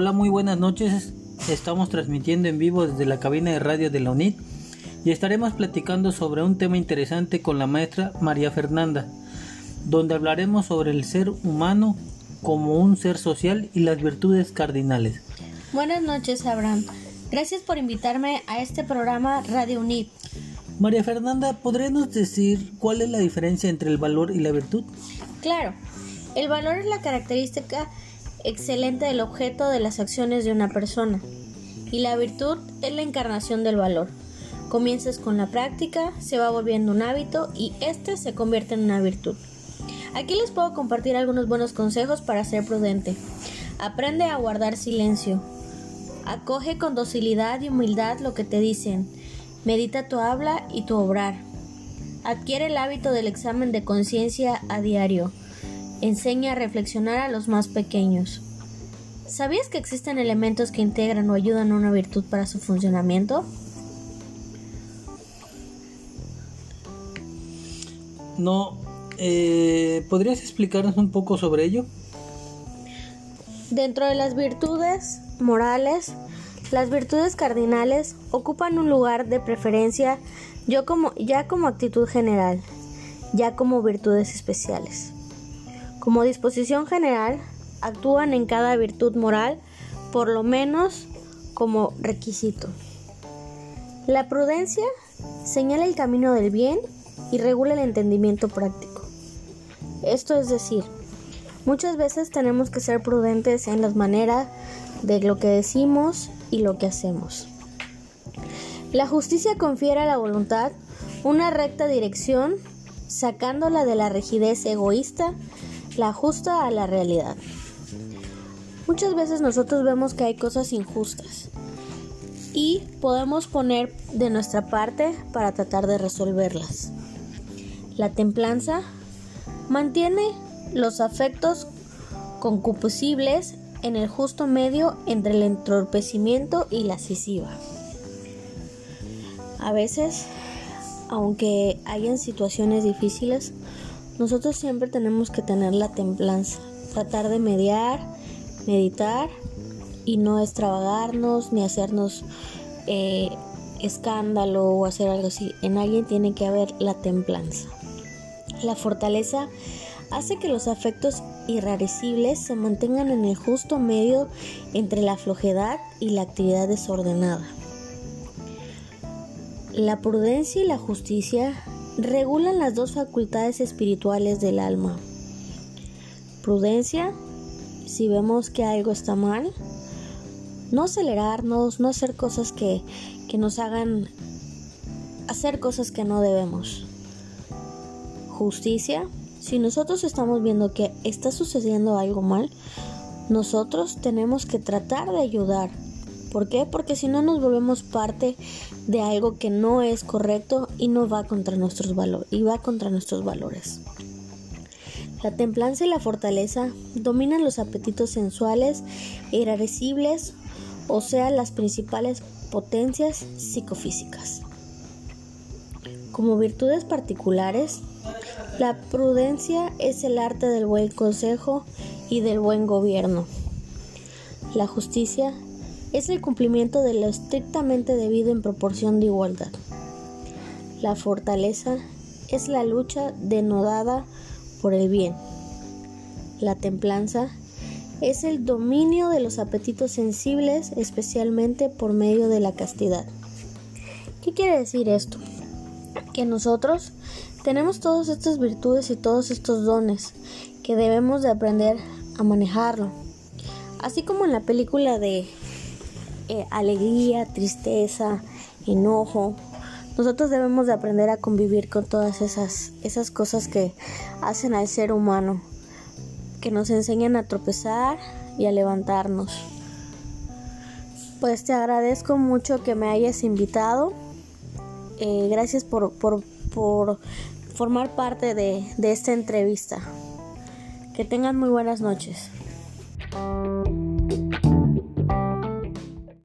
Hola, muy buenas noches. Estamos transmitiendo en vivo desde la cabina de radio de la UNIT y estaremos platicando sobre un tema interesante con la maestra María Fernanda, donde hablaremos sobre el ser humano como un ser social y las virtudes cardinales. Buenas noches, Abraham. Gracias por invitarme a este programa Radio UNIT. María Fernanda, ¿podríamos decir cuál es la diferencia entre el valor y la virtud? Claro, el valor es la característica excelente del objeto de las acciones de una persona y la virtud es la encarnación del valor. Comienzas con la práctica, se va volviendo un hábito y este se convierte en una virtud. Aquí les puedo compartir algunos buenos consejos para ser prudente. Aprende a guardar silencio. Acoge con docilidad y humildad lo que te dicen. Medita tu habla y tu obrar. Adquiere el hábito del examen de conciencia a diario. Enseña a reflexionar a los más pequeños. ¿Sabías que existen elementos que integran o ayudan a una virtud para su funcionamiento? No, eh, ¿podrías explicarnos un poco sobre ello? Dentro de las virtudes morales, las virtudes cardinales ocupan un lugar de preferencia yo como, ya como actitud general, ya como virtudes especiales. Como disposición general, actúan en cada virtud moral, por lo menos como requisito. La prudencia señala el camino del bien y regula el entendimiento práctico. Esto es decir, muchas veces tenemos que ser prudentes en las maneras de lo que decimos y lo que hacemos. La justicia confiere a la voluntad una recta dirección, sacándola de la rigidez egoísta la ajusta a la realidad. Muchas veces nosotros vemos que hay cosas injustas y podemos poner de nuestra parte para tratar de resolverlas. La templanza mantiene los afectos concupiscibles en el justo medio entre el entorpecimiento y la cisiva. A veces, aunque hayan situaciones difíciles, nosotros siempre tenemos que tener la templanza, tratar de mediar, meditar y no extravagarnos ni hacernos eh, escándalo o hacer algo así. En alguien tiene que haber la templanza. La fortaleza hace que los afectos irrarecibles se mantengan en el justo medio entre la flojedad y la actividad desordenada. La prudencia y la justicia regulan las dos facultades espirituales del alma. Prudencia, si vemos que algo está mal, no acelerarnos, no hacer cosas que, que nos hagan hacer cosas que no debemos. Justicia, si nosotros estamos viendo que está sucediendo algo mal, nosotros tenemos que tratar de ayudar, ¿Por qué? Porque si no nos volvemos parte de algo que no es correcto y no va contra nuestros valores y va contra nuestros valores. La templanza y la fortaleza dominan los apetitos sensuales e o sea, las principales potencias psicofísicas. Como virtudes particulares, la prudencia es el arte del buen consejo y del buen gobierno. La justicia es el cumplimiento de lo estrictamente debido en proporción de igualdad. La fortaleza es la lucha denodada por el bien. La templanza es el dominio de los apetitos sensibles, especialmente por medio de la castidad. ¿Qué quiere decir esto? Que nosotros tenemos todas estas virtudes y todos estos dones que debemos de aprender a manejarlo. Así como en la película de eh, alegría, tristeza, enojo. Nosotros debemos de aprender a convivir con todas esas, esas cosas que hacen al ser humano, que nos enseñan a tropezar y a levantarnos. Pues te agradezco mucho que me hayas invitado. Eh, gracias por, por, por, formar parte de, de esta entrevista. Que tengan muy buenas noches.